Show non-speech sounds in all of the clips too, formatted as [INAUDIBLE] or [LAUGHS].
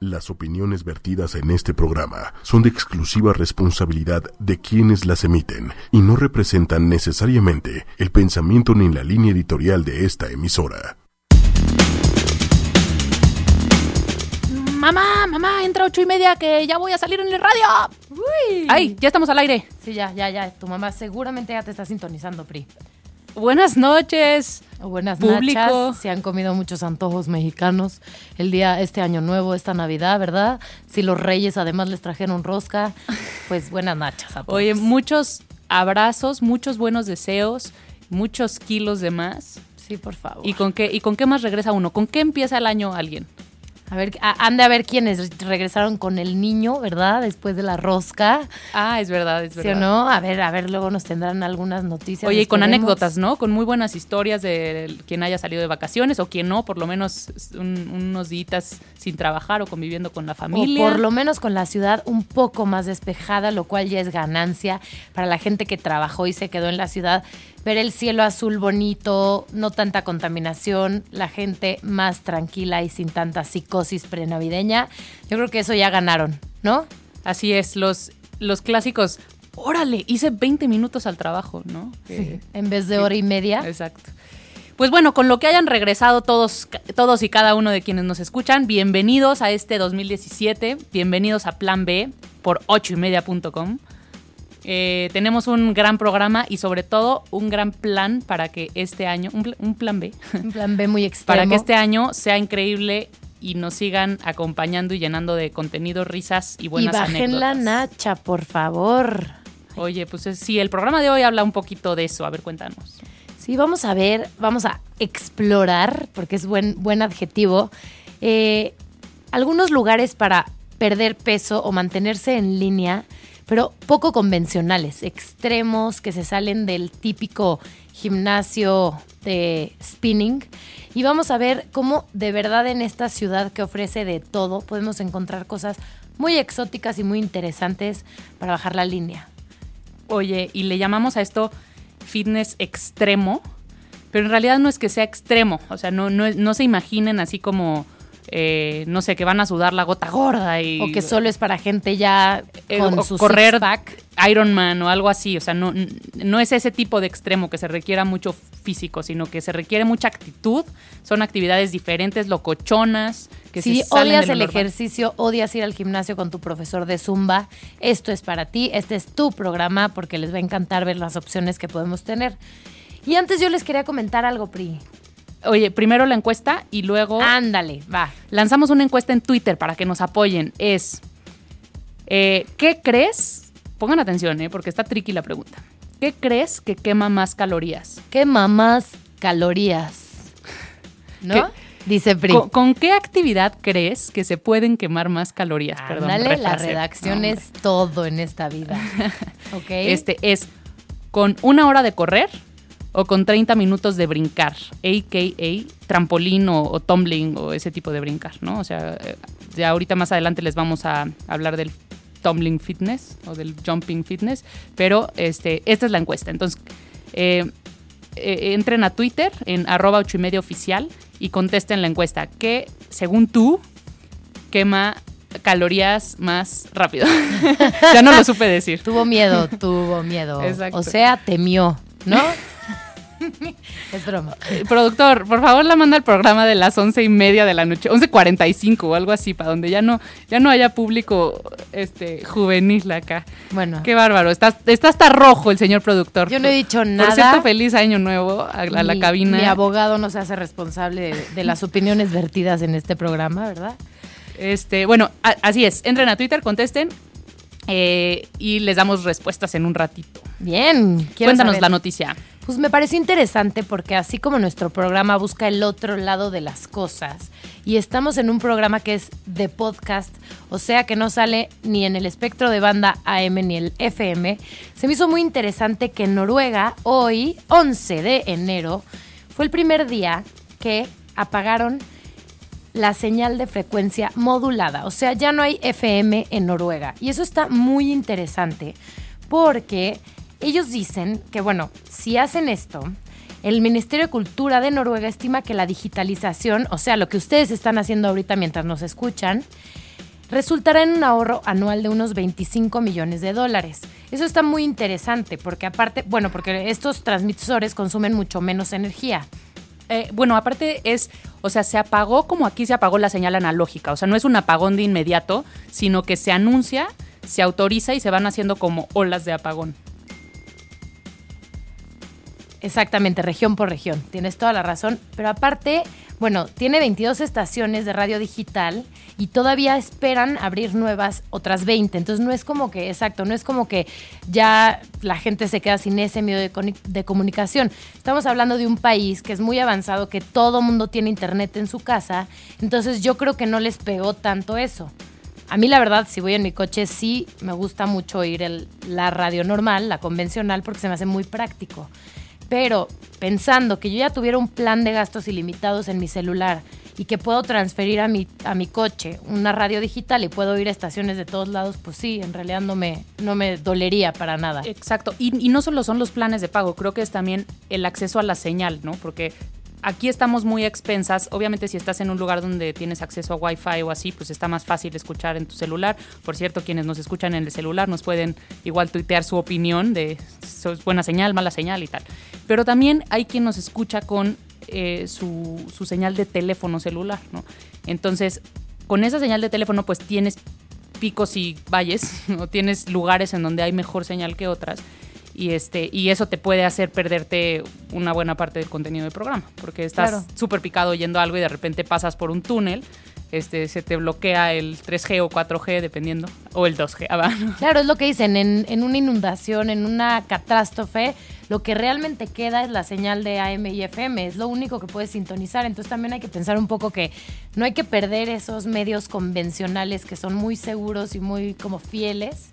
Las opiniones vertidas en este programa son de exclusiva responsabilidad de quienes las emiten y no representan necesariamente el pensamiento ni la línea editorial de esta emisora. Mamá, mamá, entra ocho y media que ya voy a salir en el radio. Uy. Ay, ya estamos al aire. Sí, ya, ya, ya. Tu mamá seguramente ya te está sintonizando, Pri. Buenas noches. Buenas Público. nachas. Se han comido muchos antojos mexicanos el día, este año nuevo, esta Navidad, ¿verdad? Si los reyes además les trajeron rosca, pues buenas nachas a todos. Oye, muchos abrazos, muchos buenos deseos, muchos kilos de más. Sí, por favor. ¿Y con qué, y con qué más regresa uno? ¿Con qué empieza el año alguien? A ver, a- a ver quiénes regresaron con el niño, ¿verdad? Después de la rosca, Ah, es verdad, es ¿sí verdad. o no? A ver, a ver, luego nos tendrán algunas noticias. Oye, y con anécdotas, ¿no? Con muy buenas historias de quien haya salido de vacaciones o quien no, por lo menos un- unos días sin trabajar o conviviendo con la familia. O por lo menos con la ciudad un poco más despejada, lo cual ya es ganancia para la gente que trabajó y se quedó en la ciudad. Ver el cielo azul bonito, no tanta contaminación, la gente más tranquila y sin tanta psicosis prenavideña. Yo creo que eso ya ganaron, ¿no? Así es, los, los clásicos, órale, hice 20 minutos al trabajo, ¿no? Que- En vez de hora y media. Exacto. Pues bueno, con lo que hayan regresado todos, todos y cada uno de quienes nos escuchan, bienvenidos a este 2017, bienvenidos a Plan B por 8ymedia.com. Eh, tenemos un gran programa y sobre todo un gran plan para que este año, un, pl- un plan B, Un plan B muy extremo. [LAUGHS] para que este año sea increíble y nos sigan acompañando y llenando de contenido, risas y Y buenas bajen la anécdotas. nacha, por favor. Oye, pues es- sí, el programa de hoy habla un poquito de eso. A ver, cuéntanos. Sí, vamos a ver, vamos a explorar, porque es buen, buen adjetivo, eh, algunos lugares para perder peso o mantenerse en línea, pero poco convencionales, extremos que se salen del típico gimnasio de spinning. Y vamos a ver cómo de verdad en esta ciudad que ofrece de todo podemos encontrar cosas muy exóticas y muy interesantes para bajar la línea. Oye, y le llamamos a esto fitness extremo, pero en realidad no es que sea extremo, o sea, no, no, se imaginen así como, eh, no sé, que van a sudar la gota gorda y... O que solo es para gente ya eh, con o su correr six-pack. Ironman o algo así, o sea, no, no es ese tipo de extremo que se requiera mucho físico, sino que se requiere mucha actitud, son actividades diferentes, locochonas, que Si se salen odias lo el ejercicio, odias ir al gimnasio con tu profesor de Zumba, esto es para ti, este es tu programa porque les va a encantar ver las opciones que podemos tener. Y antes yo les quería comentar algo, Pri. Oye, primero la encuesta y luego... Ándale, va. lanzamos una encuesta en Twitter para que nos apoyen. Es, eh, ¿qué crees? Pongan atención, eh, porque está tricky la pregunta. ¿Qué crees que quema más calorías? ¿Qué mamás calorías? ¿No? ¿Qué? Dice Pri. ¿Con, con qué actividad crees que se pueden quemar más calorías? Perdón, Ándale, la redacción es todo en esta vida. [LAUGHS] ¿Ok? Este es con una hora de correr o con 30 minutos de brincar, a.k.a. trampolín o, o tumbling o ese tipo de brincar, ¿no? O sea, eh, ya ahorita más adelante les vamos a hablar del tumbling fitness o del jumping fitness, pero este, esta es la encuesta. Entonces, eh, eh, entren a Twitter en arroba ocho y media oficial y contesten la encuesta. ¿Qué, según tú, quema calorías más rápido? [LAUGHS] ya no lo supe decir. Tuvo miedo, tuvo miedo. Exacto. O sea, temió, ¿no? [LAUGHS] es broma. Eh, Productor, por favor, la manda al programa de las once y media de la noche, 11.45 o algo así, para donde ya no, ya no haya público este, juvenil acá. Bueno, Qué bárbaro, está, está hasta rojo el señor productor. yo no he dicho Por nada. cierto, feliz año nuevo a, a la Mi- cabina. Mi abogado no se hace responsable de, de las opiniones vertidas en este programa, ¿verdad? Este, bueno, a- así es, entren a Twitter, contesten eh, y les damos respuestas en un ratito. Bien. Cuéntanos saber. la noticia. Pues me pareció interesante porque así como nuestro programa busca el otro lado de las cosas y estamos en un programa que es de podcast, o sea que no sale ni en el espectro de banda AM ni el FM, se me hizo muy interesante que en Noruega hoy, 11 de enero, fue el primer día que apagaron la señal de frecuencia modulada. O sea, ya no hay FM en Noruega. Y eso está muy interesante porque ellos dicen que, bueno, si hacen esto, el Ministerio de Cultura de Noruega estima que la digitalización, o sea, lo que ustedes están haciendo ahorita mientras nos escuchan, resultará en un ahorro anual de unos 25 millones de dólares. Eso está muy interesante porque aparte, bueno, porque estos transmisores consumen mucho menos energía. Eh, bueno, aparte es, o sea, se apagó como aquí se apagó la señal analógica, o sea, no es un apagón de inmediato, sino que se anuncia, se autoriza y se van haciendo como olas de apagón. Exactamente, región por región, tienes toda la razón, pero aparte, bueno, tiene 22 estaciones de radio digital y todavía esperan abrir nuevas otras 20, entonces no es como que, exacto, no es como que ya la gente se queda sin ese medio de, comunicación. Estamos hablando de un país que es muy avanzado, que todo mundo tiene internet en su casa, entonces yo creo que no les pegó tanto eso. A mí la verdad, si voy en mi coche, sí me gusta mucho oír el, la radio normal, la convencional, porque se me hace muy práctico. Pero pensando que yo ya tuviera un plan de gastos ilimitados en mi celular y que puedo transferir a mi, a mi coche una radio digital y puedo ir a estaciones de todos lados, pues sí, en realidad no me, no me dolería para nada. Exacto. Y, y no solo son los planes de pago, creo que es también el acceso a la señal, ¿no? Porque aquí estamos muy expensas. Obviamente, si estás en un lugar donde tienes acceso a Wi-Fi o así, pues está más fácil escuchar en tu celular. Por cierto, quienes nos escuchan en el celular nos pueden igual tuitear su opinión de es buena señal, mala señal y tal. Pero también hay quien nos escucha con eh, su, señal de teléfono celular, ¿no? Entonces, con esa señal de teléfono, pues tienes picos y valles, [LAUGHS] o tienes lugares en donde hay mejor señal que otras y este y eso te puede hacer perderte una buena parte del contenido del programa porque estás súper claro. picado oyendo algo y de repente pasas por un túnel este, se te bloquea el 3G o 4G, dependiendo, o el 2G. Ah, [LAUGHS] claro, es lo que dicen, en, en, una inundación, en una catástrofe, lo que realmente queda es la señal de AM y FM, es lo único que puedes sintonizar, entonces también hay que pensar un poco que no hay que perder esos medios convencionales que son muy seguros y muy como fieles,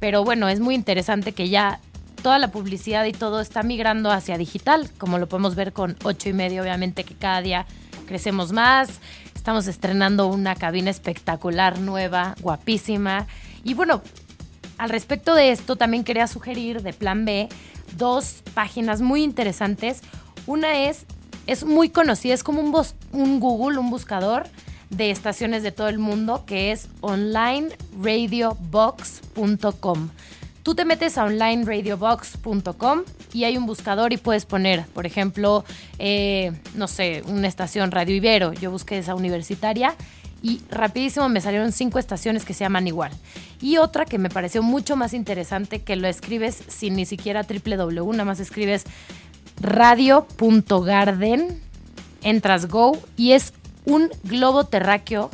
pero bueno, es muy interesante que ya toda la publicidad y todo está migrando hacia digital, como lo podemos ver con ocho y medio, obviamente que cada día crecemos más. Estamos estrenando una cabina espectacular, nueva, guapísima. Y bueno, al respecto de esto, también quería sugerir de Plan B dos páginas muy interesantes. Una es, es muy conocida, es como un, un Google, un buscador de estaciones de todo el mundo, que es onlineradiobox.com. Tú te metes a onlineradiobox.com y hay un buscador y puedes poner, por ejemplo, eh, no sé, una estación Radio Ibero. Yo busqué esa universitaria y rapidísimo me salieron cinco estaciones que se llaman igual. Y otra que me pareció mucho más interesante que lo escribes sin ni siquiera www, nada más escribes radio.garden, entras Go y es un globo terráqueo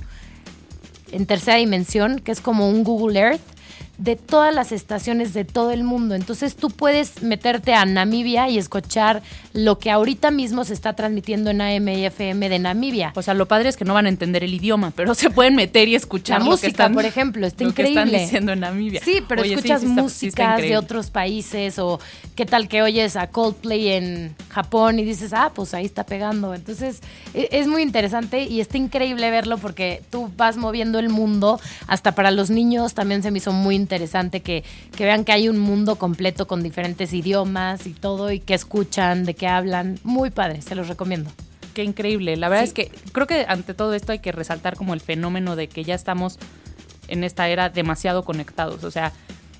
en tercera dimensión que es como un Google Earth de todas las estaciones de todo el mundo. Entonces tú puedes meterte a Namibia y escuchar lo que ahorita mismo se está transmitiendo en AM y FM de Namibia. O sea, lo padre es que no van a entender el idioma, pero se pueden meter y escuchar la lo música, que están, por ejemplo, está lo increíble. Que están diciendo en Namibia. Sí, pero Oye, escuchas sí, sí está- sí músicas de otros países o qué tal que oyes a Coldplay en Japón y dices, ah, pues ahí está pegando. Entonces e- es muy interesante y está increíble verlo porque tú vas moviendo el mundo. Hasta para los niños también se me hizo muy interesante que, que vean que hay un mundo completo con diferentes idiomas y todo y que escuchan, de qué hablan. Muy padre, se los recomiendo. Qué increíble. La verdad Sí. es que creo que ante todo esto hay que resaltar como el fenómeno de que ya estamos en esta era demasiado conectados. O sea,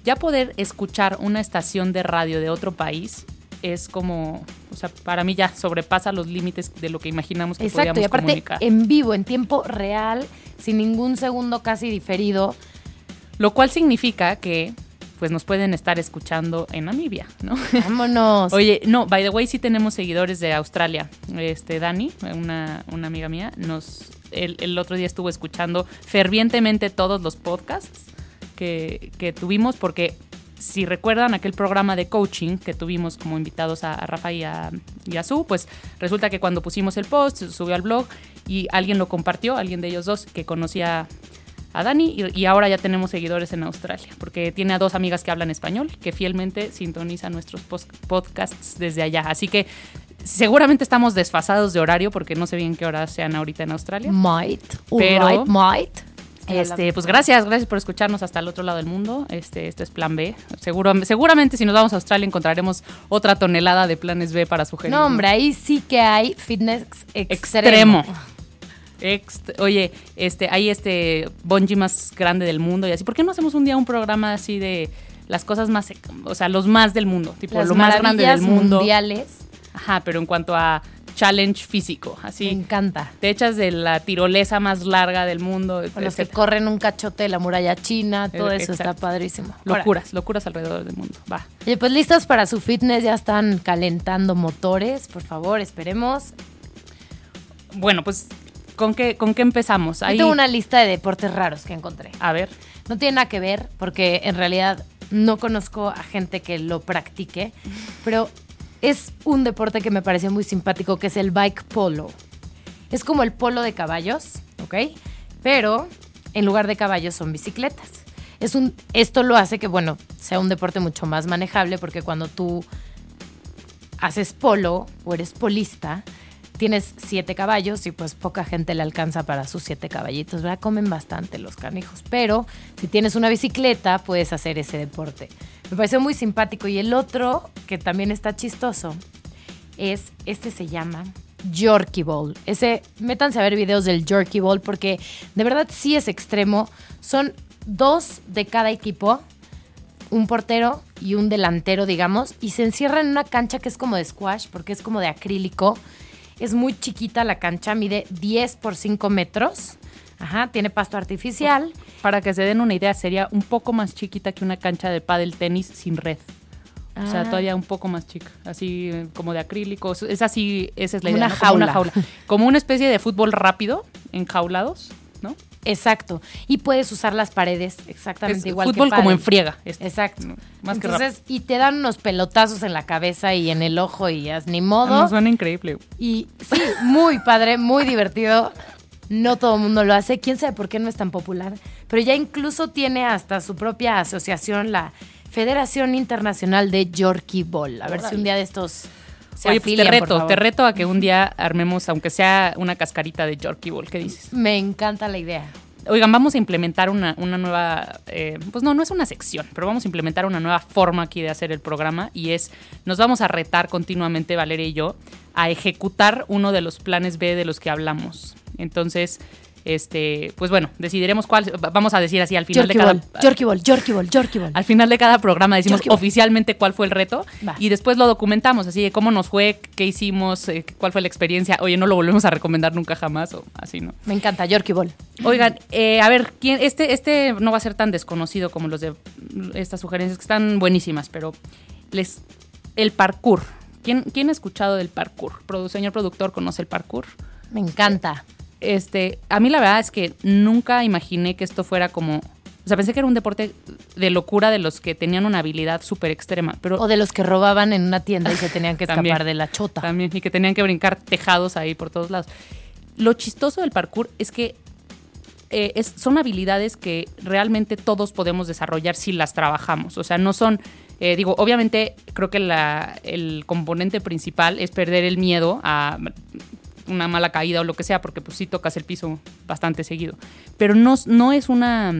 ya poder escuchar una estación de radio de otro país es como, o sea, para mí ya sobrepasa los límites de lo que imaginamos que Exacto, y podíamos aparte comunicar. en vivo, en tiempo real, sin ningún segundo casi diferido. Lo cual significa que pues nos pueden estar escuchando en Namibia, ¿no? Vámonos. [LAUGHS] Oye, no, by the way, sí tenemos seguidores de Australia. Este, Dani, una, una amiga mía, nos el, el otro día estuvo escuchando fervientemente todos los podcasts que, que tuvimos, porque si recuerdan aquel programa de coaching que tuvimos como invitados a, a Rafa y a, y a Su, pues resulta que cuando pusimos el post, subió al blog y alguien lo compartió, alguien de ellos dos que conocía a Dani y, y ahora ya tenemos seguidores en Australia, porque tiene a dos amigas que hablan español, que fielmente sintonizan nuestros podcasts desde allá. Así que seguramente estamos desfasados de horario, porque no sé bien qué horas sean ahorita en Australia. Might. Pero- might. Este, pues gracias, gracias por escucharnos hasta el otro lado del mundo. Este, este es Plan B. Seguro, seguramente si nos vamos a Australia encontraremos otra tonelada de planes B para sugerir. No, hombre, ahí sí que hay fitness extremo. Extremo. Oye, este, hay este bungee más grande del mundo y así. ¿Por qué no hacemos un día un programa así de las cosas más, o sea, los más del mundo, tipo Las lo más grande del mundo? mundiales. Ajá, pero en cuanto a challenge físico, Me así. encanta. Te echas de la tirolesa más larga del mundo. Con los que corren un cachote de la muralla china, todo Eh, eso está padrísimo. Ahora, Locuras, locuras alrededor del mundo. Va. Oye, pues listas para su fitness, ya están calentando motores, por favor, esperemos. Bueno, pues, ¿con qué, con qué empezamos? Yo Ahí, tengo una lista de deportes raros que encontré. A ver, No tiene nada que ver, porque en realidad no conozco a gente que lo practique, pero es un deporte que me pareció muy simpático, que es el bike polo. Es como el polo de caballos, ¿ok? Pero en lugar de caballos son bicicletas. Es un, esto lo hace que, bueno, sea un deporte mucho más manejable, porque cuando tú haces polo o eres polista, tienes siete caballos y pues poca gente le alcanza para sus siete caballitos, ¿verdad? Comen bastante los canijos, pero si tienes una bicicleta puedes hacer ese deporte. Me pareció muy simpático y el otro, que también está chistoso, es, este se llama Yorkie Ball. Ese, métanse a ver videos del Yorkie Ball porque de verdad sí es extremo. Son dos de cada equipo, un portero y un delantero, digamos, y se encierran en una cancha que es como de squash, porque es como de acrílico. Es muy chiquita la cancha, mide 10 por 5 metros. Ajá, tiene pasto artificial. para que se den una idea, sería un poco más chiquita que una cancha de pádel tenis sin red. O sea, Ah. todavía un poco más chica, así eh, como de acrílico. Es así, esa es la idea. una ¿no? Como una jaula. jaula. Como una especie de fútbol rápido, enjaulados, ¿no? Exacto. Y puedes usar las paredes exactamente Es igual fútbol que como en friega. este. Exacto. No, más que Entonces, y te dan unos pelotazos en la cabeza y en el ojo y ya ni modo. No, suena increíble. Y sí, muy padre, muy divertido. No todo el mundo lo hace. Quién sabe por qué no es tan popular. Pero ya incluso tiene hasta su propia asociación, la Federación Internacional de Yorkie Ball. A ver si un día de estos se Oye, pues te reto, te reto a que un día armemos, aunque sea una cascarita de Yorkie Ball. ¿Qué dices? Me encanta la idea. Oigan, vamos a implementar una, una nueva, eh, pues no, no es una sección, pero vamos a implementar una nueva forma aquí de hacer el programa y es, nos vamos a retar continuamente, Valeria y yo, a ejecutar uno de los planes B de los que hablamos. Entonces, este, pues bueno, decidiremos cuál, vamos a decir así al final Yorkie de cada... Ball, Yorkie Ball, Yorkie Ball, Yorkie Ball. Al final de cada programa decimos Yorkie oficialmente cuál fue el reto Va. y después lo documentamos, así de cómo nos fue, qué hicimos, eh, cuál fue la experiencia. Oye, no lo volvemos a recomendar nunca jamás o así, ¿no? Me encanta, Yorkie Ball. Oigan, eh, a ver, ¿quién, este, este no va a ser tan desconocido como los de estas sugerencias, que están buenísimas, pero les el parkour. ¿Quién, quién ha escuchado del parkour? Produ- señor productor, ¿conoce el parkour? Me encanta. Este, a mí la verdad es que nunca imaginé que esto fuera como... O sea, pensé que era un deporte de locura de los que tenían una habilidad súper extrema, pero O de los que robaban en una tienda y se tenían que [LAUGHS] También. escapar de la chota. También, y que tenían que brincar tejados ahí por todos lados. Lo chistoso del parkour es que eh, es- son habilidades que realmente todos podemos desarrollar si las trabajamos. O sea, no son, eh, digo, obviamente creo que la- el componente principal es perder el miedo a una mala caída o lo que sea, porque pues sí tocas el piso bastante seguido. Pero no, no es una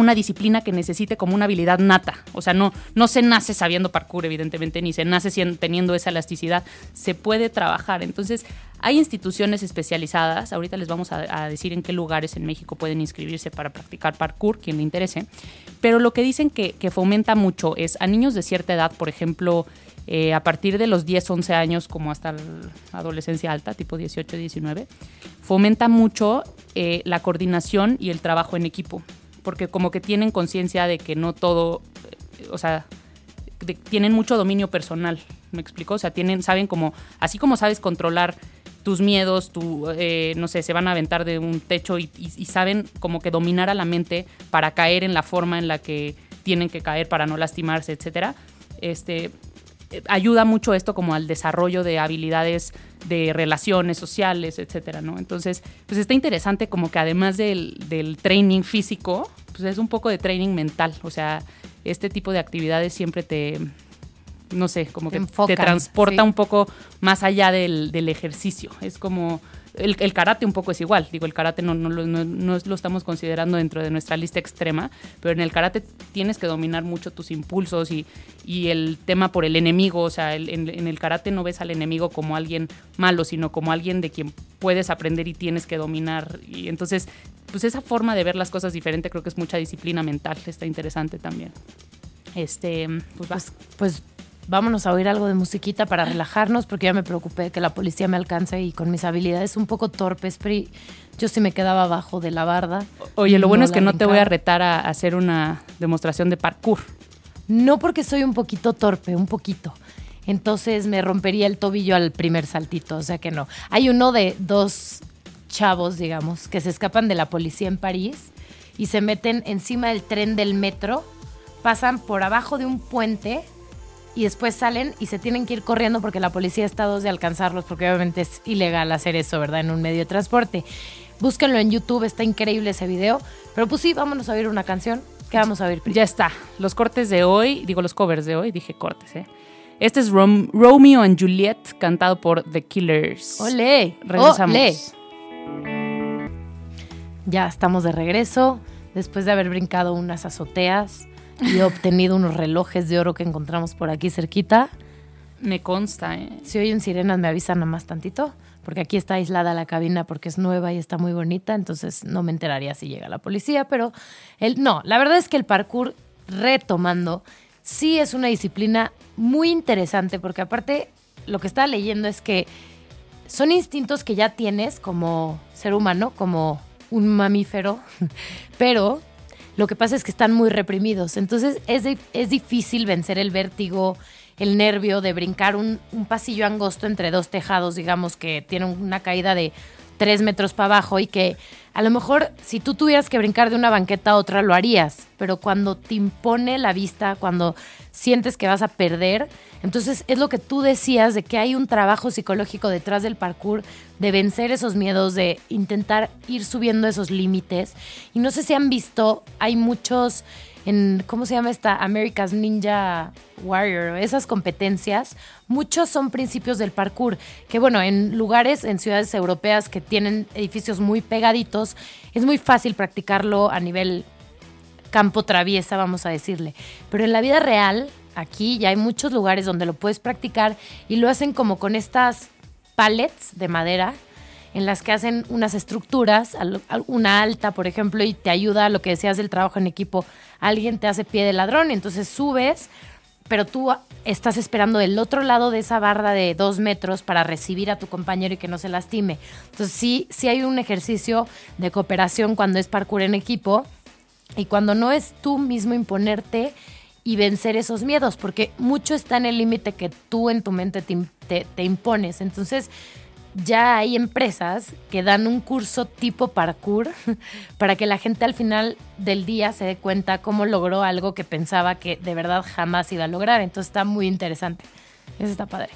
una disciplina que necesite como una habilidad nata. O sea, no, no se nace sabiendo parkour, evidentemente, ni se nace teniendo esa elasticidad. Se puede trabajar. Entonces, hay instituciones especializadas. Ahorita les vamos a, decir en qué lugares en México pueden inscribirse para practicar parkour, quien le interese. Pero lo que dicen que fomenta mucho es a niños de cierta edad, por ejemplo, eh, a partir de los 10, 11 años, como hasta la adolescencia alta, tipo 18, 19, fomenta mucho eh, la coordinación y el trabajo en equipo porque como que tienen conciencia de que no todo, eh, o sea, de- tienen mucho dominio personal, ¿me explico? O sea, tienen, saben como, así como sabes controlar tus miedos, tu, eh, no sé, se van a aventar de un techo y, y- y saben como que dominar a la mente para caer en la forma en la que tienen que caer para no lastimarse, etcétera. Este, ayuda mucho esto como al desarrollo de habilidades de relaciones sociales, etcétera, ¿no? Entonces, pues está interesante como que además del, del training físico, pues es un poco de training mental, o sea, este tipo de actividades siempre te, no sé, como Te que enfocan, te transporta sí. un poco más allá del, del ejercicio, es como... El, karate un poco es igual, digo, el karate no, no, no- no lo estamos considerando dentro de nuestra lista extrema, pero en el karate tienes que dominar mucho tus impulsos y, y el tema por el enemigo, o sea, en, el karate no ves al enemigo como alguien malo, sino como alguien de quien puedes aprender y tienes que dominar. Y entonces, pues esa forma de ver las cosas diferente creo que es mucha disciplina mental, está interesante también. Este, pues vas. Pues vámonos a oír algo de musiquita para relajarnos, porque ya me preocupé que la policía me alcance y con mis habilidades un poco torpes, pero yo sí me quedaba abajo de la barda. Oye, lo bueno es que no te voy a retar a hacer una demostración de parkour. No porque soy un poquito torpe, un poquito. Entonces me rompería el tobillo al primer saltito, o sea que no. Hay uno de dos chavos, digamos, que se escapan de la policía en París y se meten encima del tren del metro, pasan por abajo de un puente y después salen y se tienen que ir corriendo porque la policía está a dos de alcanzarlos, porque obviamente es ilegal hacer eso, ¿verdad? En un medio de transporte. Búsquenlo en YouTube, está increíble ese video. Pero pues sí, vámonos a oír una canción. ¿Qué vamos a oír, Pri? Ya está. Los cortes de hoy, digo los covers de hoy, dije cortes, ¿eh? Este es Rom- Romeo and Juliet, cantado por The Killers. ¡Ole! Regresamos. Ya estamos de regreso, después de haber brincado unas azoteas y obtenido unos relojes de oro que encontramos por aquí cerquita. Me consta, ¿eh? Si oyen sirenas me avisan nada más tantito, porque aquí está aislada la cabina porque es nueva y está muy bonita, entonces no me enteraría si llega la policía, pero el, no, la verdad es que el parkour, retomando, sí es una disciplina muy interesante, porque aparte lo que estaba leyendo es que son instintos que ya tienes como ser humano, como un mamífero, [LAUGHS] pero lo que pasa es que están muy reprimidos. Entonces es, es difícil vencer el vértigo, el nervio de brincar un, un pasillo angosto entre dos tejados, digamos, que tiene una caída de tres metros para abajo y que a lo mejor si tú tuvieras que brincar de una banqueta a otra lo harías, pero cuando te impone la vista, cuando sientes que vas a perder, entonces es lo que tú decías de que hay un trabajo psicológico detrás del parkour, de vencer esos miedos, de intentar ir subiendo esos límites. Y no sé si han visto, hay muchos en, ¿cómo se llama esta? America's Ninja Warrior, esas competencias, muchos son principios del parkour, que bueno, en lugares, en ciudades europeas que tienen edificios muy pegaditos, es muy fácil practicarlo a nivel campo traviesa, vamos a decirle. Pero en la vida real, aquí ya hay muchos lugares donde lo puedes practicar y lo hacen como con estas pallets de madera en las que hacen unas estructuras, una alta, por ejemplo, y te ayuda a lo que decías del trabajo en equipo. Alguien te hace pie de ladrón, y entonces subes, pero tú estás esperando del otro lado de esa barra de dos metros para recibir a tu compañero y que no se lastime. Entonces sí, sí hay un ejercicio de cooperación cuando es parkour en equipo y cuando no es tú mismo imponerte y vencer esos miedos, porque mucho está en el límite que tú en tu mente te, te- te impones. Entonces, ya hay empresas que dan un curso tipo parkour [LAUGHS] para que la gente al final del día se dé cuenta cómo logró algo que pensaba que de verdad jamás iba a lograr. Entonces está muy interesante. Eso está padre.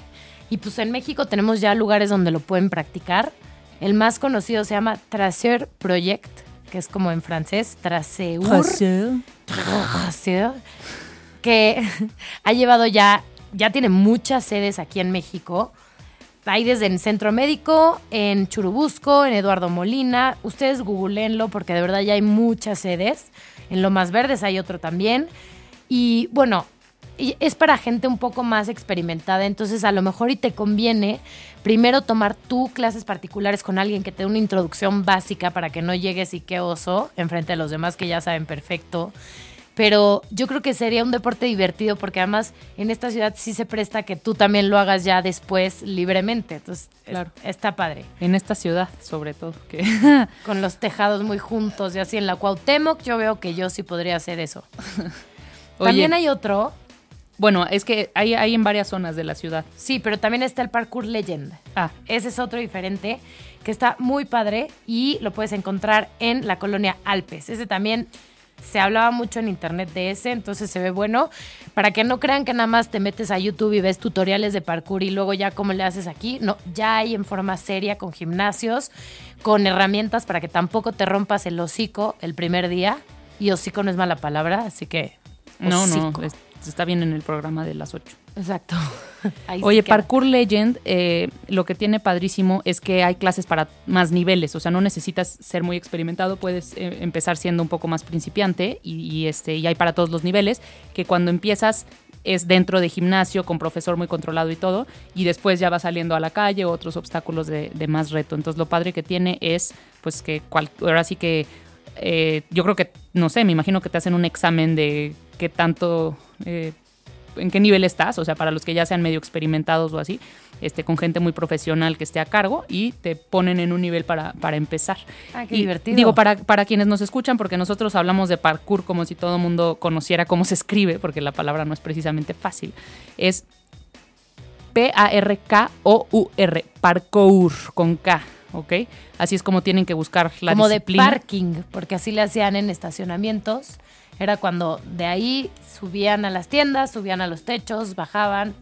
Y pues en México tenemos ya lugares donde lo pueden practicar. El más conocido se llama Tracer Project, que es como en francés, Traceur. Traceur, que [LAUGHS] ha llevado ya, ya tiene muchas sedes aquí en México. Hay desde en Centro Médico, en Churubusco, en Eduardo Molina. Ustedes googleenlo porque de verdad ya hay muchas sedes. En Lomas Verdes hay otro también. Y bueno, es para gente un poco más experimentada, entonces a lo mejor y te conviene primero tomar tú clases particulares con alguien que te dé una introducción básica para que no llegues y qué oso enfrente de los demás que ya saben perfecto. Pero yo creo que sería un deporte divertido porque además en esta ciudad sí se presta que tú también lo hagas ya después libremente. Entonces, es- Claro. está padre. En esta ciudad, sobre todo. Que [LAUGHS] Con los tejados muy juntos y así en la Cuauhtémoc, yo veo que yo sí podría hacer eso. [LAUGHS] Oye. También hay otro, bueno, es que hay, hay en varias zonas de la ciudad. sí, pero también está el Parkour Legend. Ah, Ese es otro diferente que está muy padre y lo puedes encontrar en la colonia Alpes. Ese también se hablaba mucho en internet de ese, entonces se ve bueno. Para que no crean que nada más te metes a YouTube y ves tutoriales de parkour y luego ya cómo le haces aquí. No, ya hay en forma seria con gimnasios, con herramientas para que tampoco te rompas el hocico el primer día. Y hocico no es mala palabra, así que. no, no, está bien en el programa de las 8. Exacto. [LAUGHS] Ahí Oye. Parkour Legend, eh, lo que tiene padrísimo es que hay clases para más niveles, o sea, no necesitas ser muy experimentado, puedes eh, empezar siendo un poco más principiante y, y, este, y hay para todos los niveles, que cuando empiezas es dentro de gimnasio con profesor muy controlado y todo, y después ya va saliendo a la calle otros obstáculos de, de más reto. Entonces lo padre que tiene es, pues que cual- ahora sí que, eh, yo creo que, no sé, me imagino que te hacen un examen de qué tanto... eh, en qué nivel estás, o sea, para los que ya sean medio experimentados o así, este, con gente muy profesional que esté a cargo y te ponen en un nivel para, para empezar. Ah, qué Y divertido. Digo, para, para quienes nos escuchan, porque nosotros hablamos de parkour como si todo el mundo conociera cómo se escribe, porque la palabra no es precisamente fácil. Es P-A-R-K-O-U-R, parkour, con K, ¿ok? Así es como tienen que buscar la Como disciplina. de parking, porque así le hacían en estacionamientos. Era cuando de ahí subían a las tiendas, subían a los techos, bajaban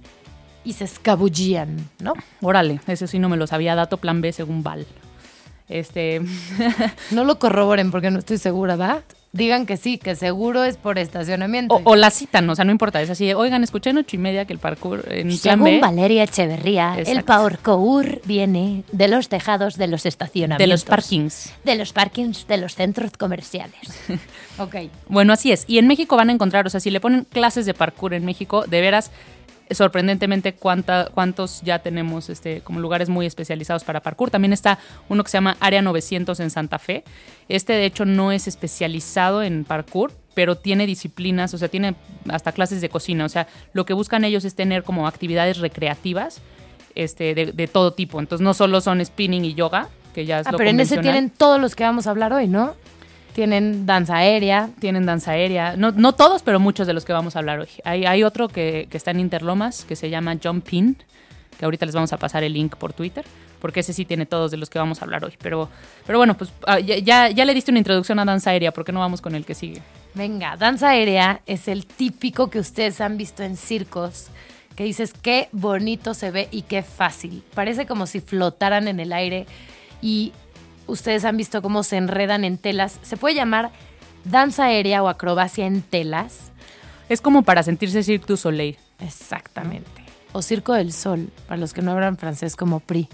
y se escabullían, ¿no? Órale, ese sí no me lo sabía, dato plan B según Val. Este, [LAUGHS] No lo corroboren porque no estoy segura, ¿va? Digan que sí, que seguro es por estacionamiento. o, o la citan, o sea, no importa, es así, de, oigan, escuché en ocho y media que el parkour en plan Según B, Valeria Echeverría, el Exacto. parkour viene de los tejados de los estacionamientos. de los parkings. De los parkings de los centros comerciales. [LAUGHS] ok. Bueno, así es. Y en México van a encontrar, o sea, si le ponen clases de parkour en México, de veras, sorprendentemente cuánta, cuántos ya tenemos este, como lugares muy especializados para parkour. También está uno que se llama Área 900 en Santa Fe. Este, de hecho, no es especializado en parkour, pero tiene disciplinas, o sea, tiene hasta clases de cocina. O sea, lo que buscan ellos es tener como actividades recreativas este, de, de todo tipo. Entonces, no solo son spinning y yoga, que ya es Ah, lo pero en ese tienen todos los que vamos a hablar hoy, ¿no? Tienen danza aérea. tienen danza aérea. No, no todos, pero muchos de los que vamos a hablar hoy. Hay, hay otro que, que está en Interlomas que se llama Jump In, que ahorita les vamos a pasar el link por Twitter, porque ese sí tiene todos de los que vamos a hablar hoy. Pero, pero bueno, pues ah, ya, ya, ya le diste una introducción a danza aérea, ¿por qué no vamos con el que sigue? Venga, danza aérea es el típico que ustedes han visto en circos, que dices qué bonito se ve y qué fácil. Parece como si flotaran en el aire y ustedes han visto cómo se enredan en telas. Se puede llamar danza aérea o acrobacia en telas. Es como para sentirse Cirque du Soleil. Exactamente. O Circo del Sol, para los que no hablan francés como PRI.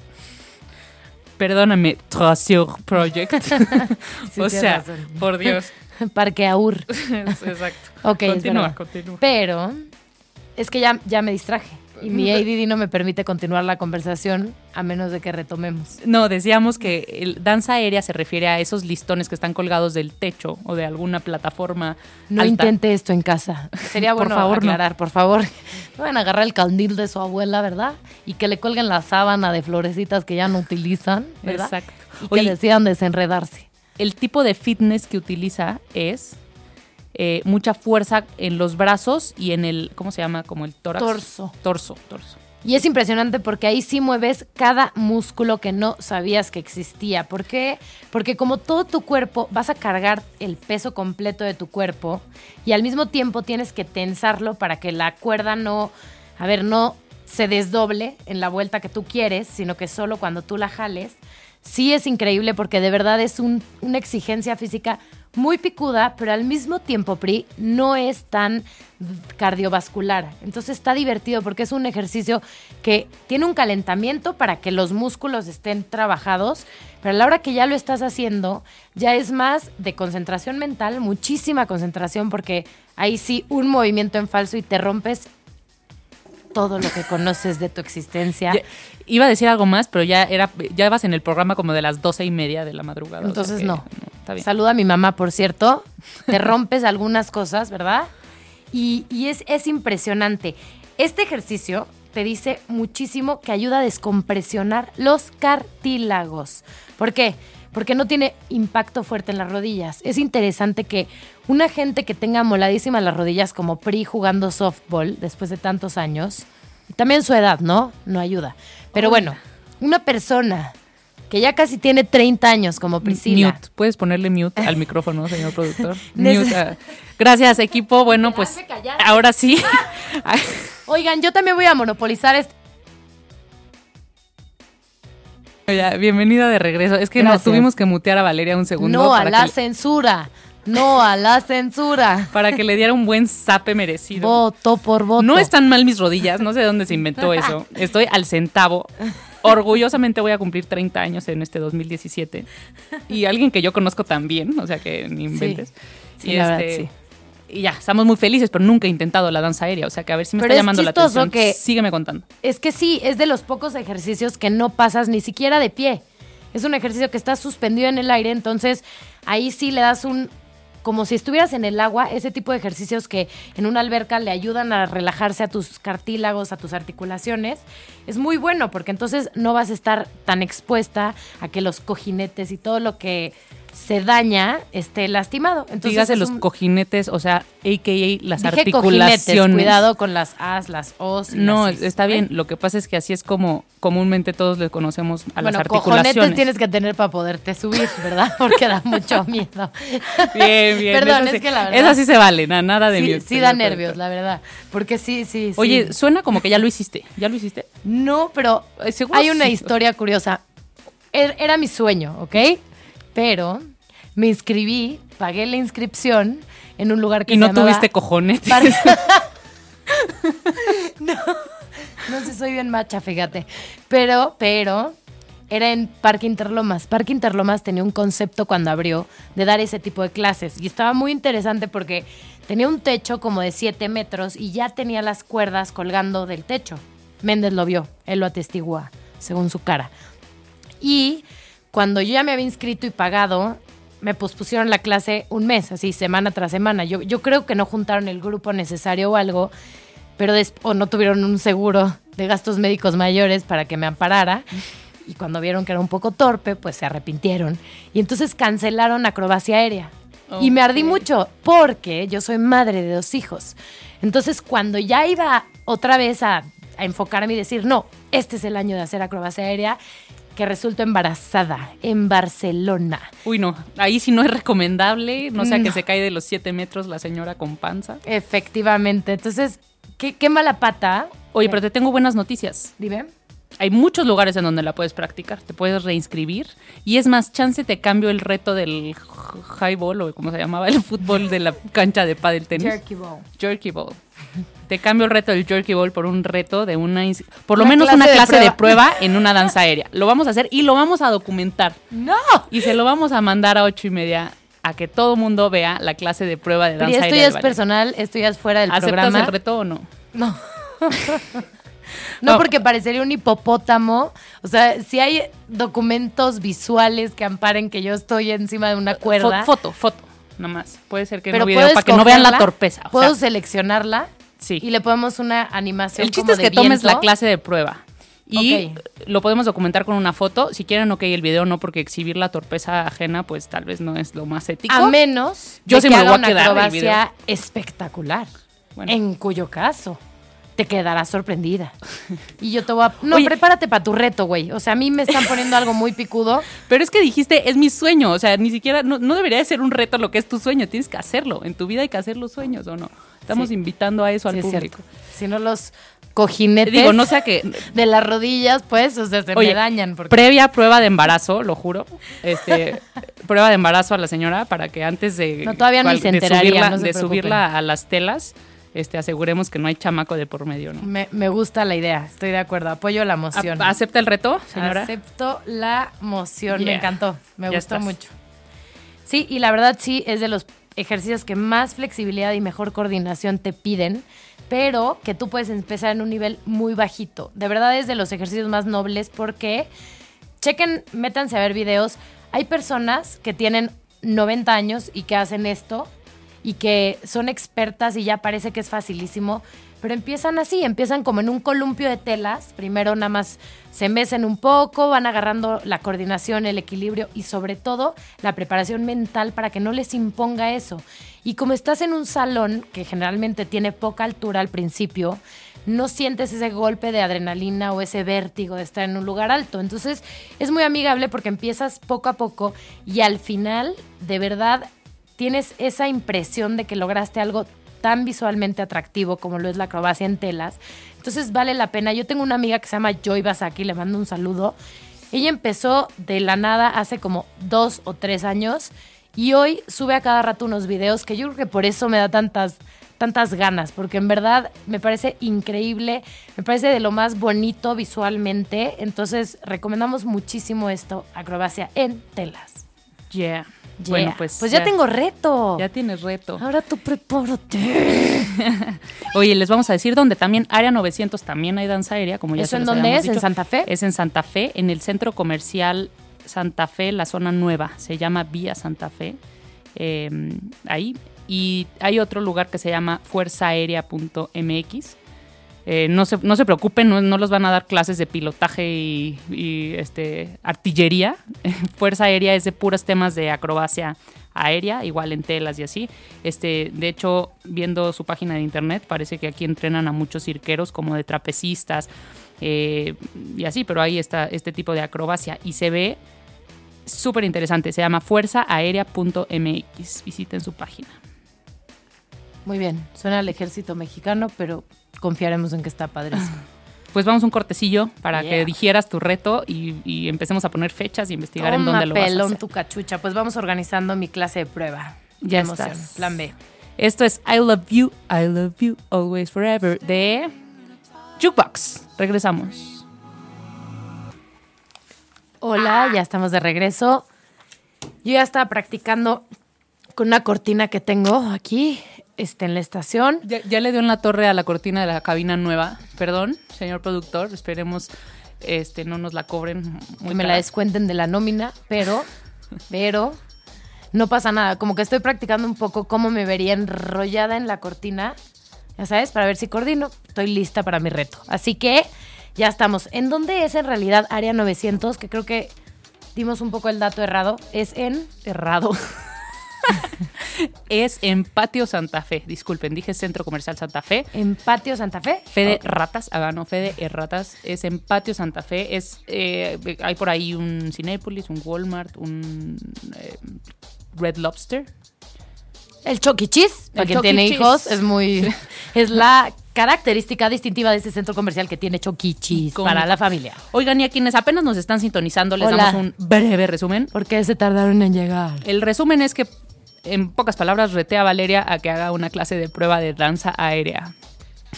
Perdóname, Traceur Project. [LAUGHS] Sí, [LAUGHS] o sea, razón. por Dios. [LAUGHS] Parque Aur. Exacto. Ok, continúa, continúa. Pero es que ya, ya me distraje y mi ADD no me permite continuar la conversación a menos de que retomemos. No, decíamos que el danza aérea se refiere a esos listones que están colgados del techo o de alguna plataforma. No alta. intente esto en casa. Sería Por bueno no. aclarar, por favor. No van a agarrar el candil de su abuela, ¿verdad? Y que le colguen la sábana de florecitas que ya no utilizan, ¿verdad? Exacto. Y que Oye, decidan desenredarse. el tipo de fitness que utiliza es eh, mucha fuerza en los brazos y en el, ¿cómo se llama? Como el tórax. Torso. Torso, torso. Y es impresionante porque ahí sí mueves cada músculo que no sabías que existía. ¿Por qué? Porque como todo tu cuerpo vas a cargar el peso completo de tu cuerpo y al mismo tiempo tienes que tensarlo para que la cuerda no, a ver, no se desdoble en la vuelta que tú quieres, sino que solo cuando tú la jales. Sí es increíble porque de verdad es un- una exigencia física muy picuda, pero al mismo tiempo, Pri, no es tan cardiovascular. Entonces está divertido porque es un ejercicio que tiene un calentamiento para que los músculos estén trabajados, pero a la hora que ya lo estás haciendo, ya es más de concentración mental, muchísima concentración, porque ahí sí un movimiento en falso y te rompes todo lo que conoces de tu existencia. Ya- iba a decir algo más, pero ya era, ya vas en el programa como de las doce y media de la madrugada. o sea Entonces no. Está bien. Saluda a mi mamá, por cierto. Te rompes algunas cosas, ¿verdad? Y, y es, es impresionante. Este ejercicio te dice muchísimo que ayuda a descompresionar los cartílagos. ¿Por qué? Porque no tiene impacto fuerte en las rodillas. Es interesante que una gente que tenga moladísimas las rodillas como Pri jugando softball después de tantos años, y también su edad, ¿no? No ayuda. Pero bueno, una persona que ya casi tiene 30 años como Priscila. Mute. ¿Puedes ponerle mute al [LAUGHS] micrófono, señor productor? [LAUGHS] Mute, ah. Gracias, equipo. Bueno, pues ahora sí. [LAUGHS] Oigan, yo también voy a monopolizar este. ya, bienvenida de regreso. Es que nos tuvimos que mutear a Valeria un segundo. No, a la que- censura. No a la censura. para que le diera un buen zape merecido. Voto por voto. No están mal mis rodillas, no sé de dónde se inventó eso. Estoy al centavo. Orgullosamente voy a cumplir 30 años en este 2017. Y alguien que yo conozco también, o sea que ni inventes. Sí, y, la verdad, este, sí. y ya, estamos muy felices, pero nunca he intentado la danza aérea. O sea que a ver si me Pero está es llamando la atención. que- Sígueme contando. Es que sí, es de los pocos ejercicios que no pasas ni siquiera de pie. Es un ejercicio que está suspendido en el aire, entonces ahí sí le das un como si estuvieras en el agua, ese tipo de ejercicios que en una alberca le ayudan a relajarse a tus cartílagos, a tus articulaciones, es muy bueno porque entonces no vas a estar tan expuesta a que los cojinetes y todo lo que se daña esté lastimado. Entonces Dígase los un- cojinetes, o sea, a.k.a. las Dije articulaciones. cuidado con las As, las Os. y No, las Is, está bien. Lo que pasa es que así es como comúnmente todos le conocemos a bueno, las cojonetes articulaciones. tienes que tener para poderte subir, ¿verdad? [LAUGHS] Porque da mucho miedo. [LAUGHS] Bien, bien. Perdón, esa es sí- que la verdad. Esa sí se vale, na- nada de sí, miedo. sí da nervios, la verdad. Porque sí, sí, sí. Oye, suena como que ya lo hiciste. ¿Ya lo hiciste? No, pero hay una sí. historia curiosa. Er- Era mi sueño, ¿ok? Pero me inscribí, pagué la inscripción en un lugar que Y se no llamaba tuviste cojonetes. Par- [LAUGHS] [LAUGHS] no, no sé, soy bien macha, fíjate. Pero, pero, era en Parque Interlomas. Parque Interlomas tenía un concepto cuando abrió de dar ese tipo de clases. Y estaba muy interesante porque tenía un techo como de 7 metros y ya tenía las cuerdas colgando del techo. Méndez lo vio, él lo atestigua, según su cara. Y cuando yo ya me había inscrito y pagado, me pospusieron la clase un mes, así semana tras semana. Yo, yo creo que no juntaron el grupo necesario o algo, pero o no tuvieron un seguro de gastos médicos mayores para que me amparara. Y cuando vieron que era un poco torpe, pues se arrepintieron. Y entonces cancelaron acrobacia aérea. Y me ardí mucho porque yo soy madre de dos hijos. Entonces, cuando ya iba otra vez a, a enfocarme y decir, no, este es el año de hacer acrobacia aérea, que resulto embarazada en Barcelona. Uy, no. Ahí sí no es recomendable. No sea que No. se cae de los siete metros la señora con panza. Efectivamente. Entonces, qué, qué mala pata. Oye, Eh, pero te tengo buenas noticias. Dime. Hay muchos lugares en donde la puedes practicar. Te puedes reinscribir. Y es más, chance te cambio el reto del highball o como se llamaba, el fútbol de la cancha de pádel tenis. Jerky ball. Jerky ball. Te cambio el reto del jerky ball por un reto de una, por lo Una menos clase una de clase de prueba. prueba [LAUGHS] en una danza aérea. Lo vamos a hacer y lo vamos a documentar. ¡No! Y se lo vamos a mandar a ocho y media a que todo mundo vea la clase de prueba de Pero danza esto aérea. ya del es personal, esto ya es fuera del ¿Aceptas programa. el reto o no? No. [LAUGHS] no, No. porque parecería un hipopótamo. O sea, si hay documentos visuales que amparen que yo estoy encima de una cuerda. Fo- foto, foto, nomás. Puede ser que pero no video para que no vean la torpeza. o Puedo sea, seleccionarla Sí. y le ponemos una animación. el chiste como es de que tomes la clase de prueba. Y lo podemos documentar con una foto. Si quieren, ok, el video no, porque exhibir la torpeza ajena, pues tal vez no es lo más ético. A menos Yo de sí que me haga voy a una quedar espectacular. Bueno. En cuyo caso te quedarás sorprendida. [LAUGHS] Y yo te voy a... No, Oye. prepárate para tu reto, güey. O sea, a mí me están poniendo algo muy picudo. Pero es que dijiste, es mi sueño. O sea, ni siquiera, no, no debería de ser un reto lo que es tu sueño. Tienes que hacerlo. En tu vida hay que hacer los sueños, ¿o no? Estamos Sí. invitando a eso Sí, al es público. cierto. Si no los cojinetes Digo, no sea que de las rodillas, pues, o sea, se Oye, me dañan. Porque... previa prueba de embarazo, lo juro. Este, [LAUGHS] prueba de embarazo a la señora para que antes de, No, todavía ni se de enteraría, subirla, no se de preocupen. subirla a las telas, este, aseguremos que no hay chamaco de por medio, ¿no? me, me gusta la idea, estoy de acuerdo. Apoyo la moción. A- ¿Acepta el reto, señora? Acepto la moción, me encantó, me Ya gustó estás. mucho. Sí, y la verdad sí es de los ejercicios que más flexibilidad y mejor coordinación te piden, pero que tú puedes empezar en un nivel muy bajito. De verdad es de los ejercicios más nobles porque, chequen, métanse a ver videos. Hay personas que tienen 90 años y que hacen esto y que son expertas y ya parece que es facilísimo, pero empiezan así, empiezan como en un columpio de telas, primero nada más se mecen un poco, van agarrando la coordinación, el equilibrio y sobre todo la preparación mental para que no les imponga eso. Y como estás en un salón que generalmente tiene poca altura al principio, no sientes ese golpe de adrenalina o ese vértigo de estar en un lugar alto. Entonces es muy amigable porque empiezas poco a poco y al final, de verdad, tienes esa impresión de que lograste algo tan visualmente atractivo como lo es la acrobacia en telas. Entonces vale la pena. Yo tengo una amiga que se llama Joy Basaki, le mando un saludo. Ella empezó de la nada hace como dos o tres años Y hoy sube a cada rato unos videos que yo creo que por eso me da tantas tantas ganas, porque en verdad me parece increíble, me parece de lo más bonito visualmente, entonces recomendamos muchísimo esto, acrobacia en telas. Yeah. Yeah. Bueno, pues. Pues ya, tengo reto. Ya tienes reto. Ahora tú prepárate. [LAUGHS] Oye, les vamos a decir dónde también, Área 900, también hay danza aérea, como ya ¿Eso se en dónde es? ¿En dicho. Santa Fe? Es en Santa Fe, en el centro comercial Santa Fe, la zona nueva. Se llama Vía Santa Fe. eh, ahí. Y hay otro lugar que se llama fuerzaaérea.mx. Eh, no, se, no se preocupen, no, los van a dar clases de pilotaje y, y, este, artillería. [LAUGHS] Fuerza Aérea es de puros temas de acrobacia aérea, igual en telas y así. Este, de hecho, viendo su página de internet, parece que aquí entrenan a muchos cirqueros como de trapecistas eh, y así, pero ahí está este tipo de acrobacia y se ve súper interesante. Se llama fuerzaaérea.mx. Visiten su página. Muy bien, suena al ejército mexicano, pero confiaremos en que está padrísimo. Pues vamos un cortecillo para Yeah. que digieras tu reto y, y empecemos a poner fechas y investigar en dónde lo vas a pelón hacer. tu cachucha. Pues vamos organizando mi clase de prueba. Ya emoción. estás. Plan B. Esto es I Love You, I Love You, Always Forever de Jukebox. Regresamos. Hola, ya estamos de regreso. Yo ya estaba practicando con una cortina que tengo aquí este, en la estación. Ya, ya le dio en la torre a la cortina de la cabina nueva. Perdón, señor productor, esperemos este no nos la cobren muy que me la descuenten de la nómina, pero, [LAUGHS] pero no pasa nada. Como que estoy practicando un poco cómo me vería enrollada en la cortina, ya sabes, para ver si coordino. Estoy lista para mi reto. Así que ya estamos. ¿En dónde es en realidad Área 900? Que creo que dimos un poco el dato errado. Es en... errado. [LAUGHS] [LAUGHS] es en Patio Santa Fe. Disculpen, dije Centro Comercial Santa Fe. En Patio Santa Fe. Fede Ok. Ratas, ah, no, Fede Ratas, es en Patio Santa Fe, es, eh, hay por ahí un Cinépolis, un Walmart, un eh, Red Lobster. El Chucky Cheese, para quien E. tiene hijos, es muy. [LAUGHS] [LAUGHS] Es la característica distintiva de este centro comercial que tiene Chucky Cheese Icónico. para la familia. Oigan, y a quienes apenas nos están sintonizando, les Hola. damos un breve resumen. ¿Por qué se tardaron en llegar? El resumen es que, en pocas palabras, reté a Valeria a que haga una clase de prueba de danza aérea.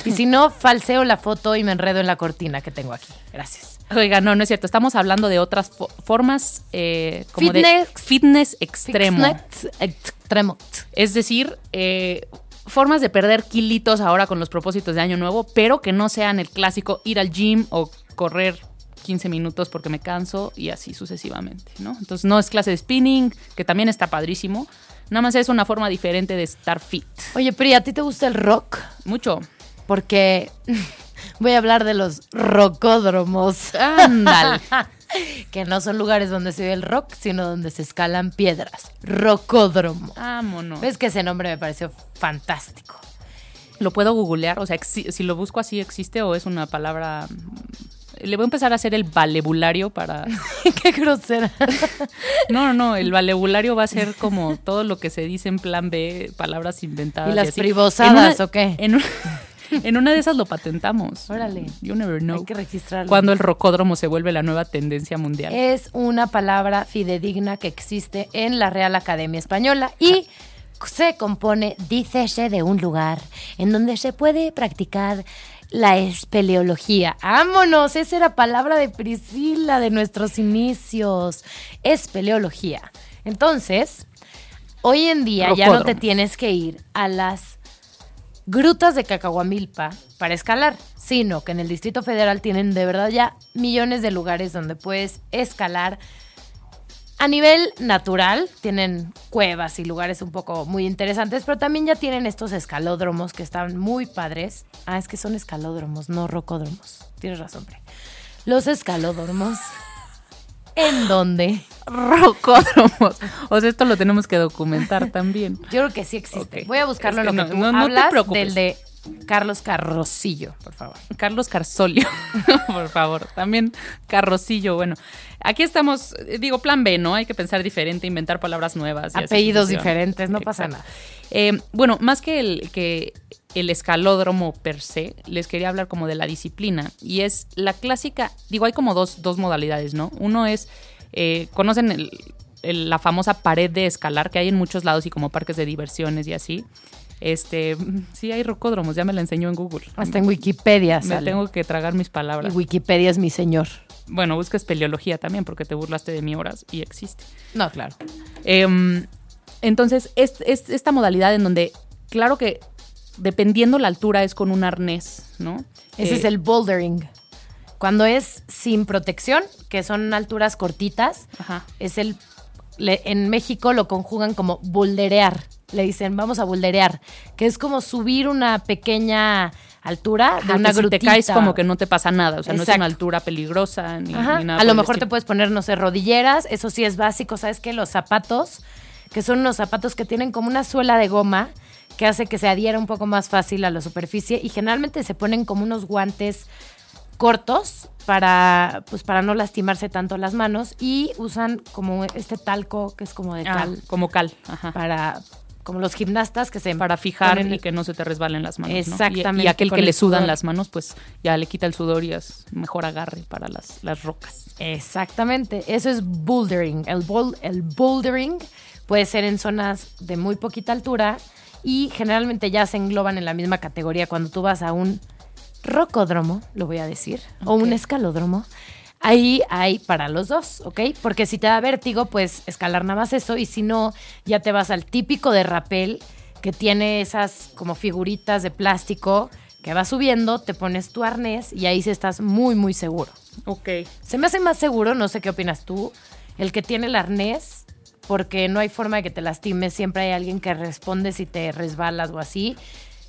Y si no, falseo la foto y me enredo en la cortina que tengo aquí. Gracias. Oigan, no, no es cierto. Estamos hablando de otras fo- formas eh, como de fitness extremo. Fitness Extremo. Es decir, eh, formas de perder kilitos ahora con los propósitos de Año Nuevo, pero que no sean el clásico ir al gym o correr 15 minutos porque me canso y así sucesivamente, ¿no? Entonces no es clase de spinning, que también está padrísimo. Nada más es una forma diferente de estar fit. Oye, Pri, ¿a ti te gusta el rock? Mucho. Porque [LAUGHS] voy a hablar de los rocódromos. Ándale. [LAUGHS] que no son lugares donde se ve el rock, sino donde se escalan piedras. Rocódromo. Vámonos. ¿Ves que ese nombre me pareció fantástico? Lo puedo googlear, o sea, si lo busco así existe o es una palabra... Le voy a empezar a hacer el valebulario para... [LAUGHS] Qué grosera. No, no, no, el valebulario va a ser como todo lo que se dice en plan B, palabras inventadas. ¿Y las así. privosadas En una- o qué? En, un- en una de esas lo patentamos. Órale. You never know. Hay que registrarlo. Cuando el rocódromo se vuelve la nueva tendencia mundial. Es una palabra fidedigna que existe en la Real Academia Española y se compone, dícese, de un lugar en donde se puede practicar la espeleología. ¡Vámonos! Esa era palabra de Priscila de nuestros inicios. Espeleología. Entonces, hoy en día ya no te tienes que ir a las grutas de Cacahuamilpa para escalar, sino que en el Distrito Federal tienen de verdad ya millones de lugares donde puedes escalar. A nivel natural, tienen cuevas y lugares un poco muy interesantes, pero también ya tienen estos escalódromos que están muy padres. Ah, es que son escalódromos, no rocódromos. Tienes razón, Pre. Los escalódromos. ¿En dónde? Rocódromos. O sea, esto lo tenemos que documentar también. Yo creo que sí existe. Voy a buscarlo Es en que lo no- que tú no- no te preocupes. del de Carlos Carrosillo, por favor. [LAUGHS] Carlos Carsolio, [LAUGHS] por favor. También Carrosillo, bueno. Aquí estamos, eh, digo, plan B, ¿no? Hay que pensar diferente, inventar palabras nuevas. y Apellidos diferentes, no pasa Exacto. nada. Eh, bueno, más que el, que el escalódromo per se, les quería hablar como de la disciplina. Y es la clásica, digo, hay como dos, dos modalidades, ¿no? Uno es, eh, ¿conocen el, el- la famosa pared de escalar que hay en muchos lados y como parques de diversiones y así. Este, sí hay rocódromos, ya me la enseñó en Google. Hasta en Wikipedia Me sale. tengo que tragar mis Y palabras. Wikipedia es mi señor. Bueno, busca espeleología también porque te burlaste de mi horas y existe. No, claro. Em, entonces, es, es esta modalidad en donde, claro que dependiendo la altura es con un arnés, ¿no? Ese Eh, es el bouldering. Cuando es sin protección, que son alturas cortitas, Ajá. es el. le- en México lo conjugan como boulderear. Le dicen, vamos a boulderear, que es como subir una pequeña altura de Ajá, una que si grutita. te caes como que no te pasa nada, o sea, no es una altura peligrosa ni, nada. A lo mejor te puedes poner, no sé, rodilleras, eso sí es básico, ¿sabes qué? Los zapatos, que son unos zapatos que tienen como una suela de goma que hace que se adhiera un poco más fácil a la superficie y generalmente se ponen como unos guantes cortos para pues para no lastimarse tanto las manos y usan como este talco que es como de Ah, cal como cal, ajá. para como los gimnastas que se para fijar y que no se te resbalen las manos. ¿no? Y- Exactamente, Y, aquel que le sudan sudor. las manos, pues ya le quita el sudor y es mejor agarre para las, las rocas. Exactamente, eso es bouldering. El, boul- el bouldering puede ser en zonas de muy poquita altura y generalmente ya se engloban en la misma categoría cuando tú vas a un rocódromo, lo voy a decir, o un escalódromo. Ahí hay para los dos, ¿ok? Porque si te da vértigo, pues escalar nada más eso y si no, ya te vas al típico de rapel que tiene esas como figuritas de plástico que va subiendo, te pones tu arnés y ahí sí estás muy, muy seguro. Ok. Se me hace más seguro, no sé qué opinas tú, el que tiene el arnés, porque no hay forma de que te lastimes, siempre hay alguien que responde si te resbalas o así,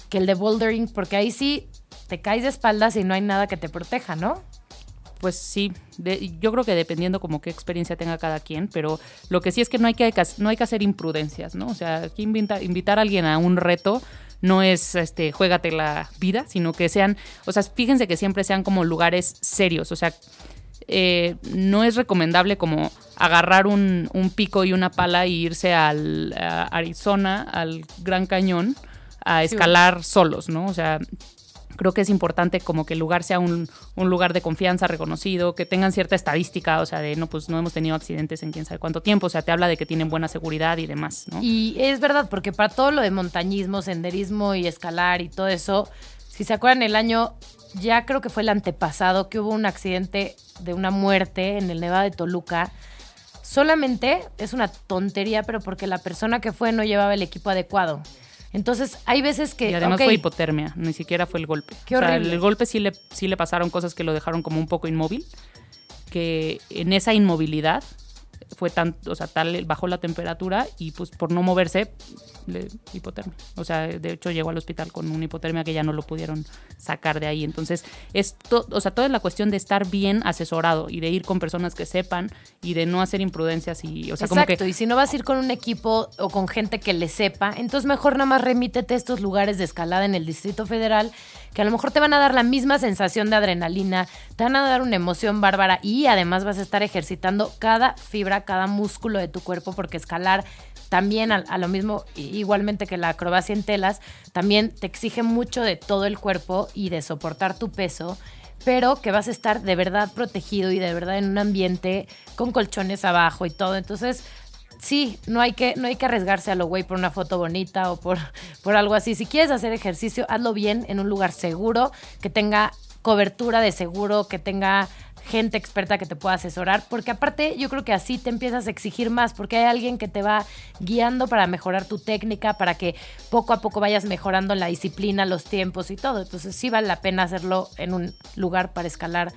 que el de bouldering, porque ahí sí te caes de espaldas y no hay nada que te proteja, ¿no? Pues sí, de- yo creo que dependiendo como qué experiencia tenga cada quien, pero lo que sí es que no hay que, no hay que hacer imprudencias, ¿no? O sea, aquí invita- invitar a alguien a un reto no es este juégate la vida, sino que sean, o sea, fíjense que siempre sean como lugares serios, o sea, eh, no es recomendable como agarrar un, un pico y una pala y irse al a Arizona, al Gran Cañón, a escalar solos, ¿no? O sea, creo que es importante como que el lugar sea un, un lugar de confianza reconocido, que tengan cierta estadística, o sea, de no, pues no hemos tenido accidentes en quién sabe cuánto tiempo, o sea, te habla de que tienen buena seguridad y demás, ¿no? Y es verdad, porque para todo lo de montañismo, senderismo y escalar y todo eso, si se acuerdan el año, ya creo que fue el antepasado, que hubo un accidente de una muerte en el Nevado de Toluca. Solamente es una tontería, pero porque la persona que fue no llevaba el equipo adecuado. Entonces, hay veces que... y además fue hipotermia, ni siquiera fue el golpe. Qué O sea, horrible. el golpe sí le, sí le pasaron cosas que lo dejaron como un poco inmóvil, que en esa inmovilidad fue tan, o sea, tal, bajó la temperatura y pues por no moverse, le, hipotermia. O sea, de hecho llegó al hospital con una hipotermia que ya no lo pudieron sacar de ahí. Entonces, es to- o sea, toda la cuestión de estar bien asesorado y de ir con personas que sepan y de no hacer imprudencias y, o sea, como Exacto, que y si no vas a ir con un equipo o con gente que le sepa, entonces mejor nada más remítete a estos lugares de escalada en el Distrito Federal, que a lo mejor te van a dar la misma sensación de adrenalina, te van a dar una emoción bárbara y además vas a estar ejercitando cada fibra, cada músculo de tu cuerpo, porque escalar también a, a lo mismo, igualmente que la acrobacia en telas, también te exige mucho de todo el cuerpo y de soportar tu peso pero que vas a estar de verdad protegido y de verdad en un ambiente con colchones abajo y todo. Entonces, sí, no hay que, no hay que arriesgarse a lo güey por una foto bonita o por, [LAUGHS] por algo así. Si quieres hacer ejercicio, hazlo bien en un lugar seguro, que tenga cobertura de seguro, que tenga gente experta que te pueda asesorar, porque aparte yo creo que así te empiezas a exigir más, porque hay alguien que te va guiando para mejorar tu técnica, para que poco a poco vayas mejorando la disciplina, los tiempos y todo. Entonces sí vale la pena hacerlo en un lugar para escalar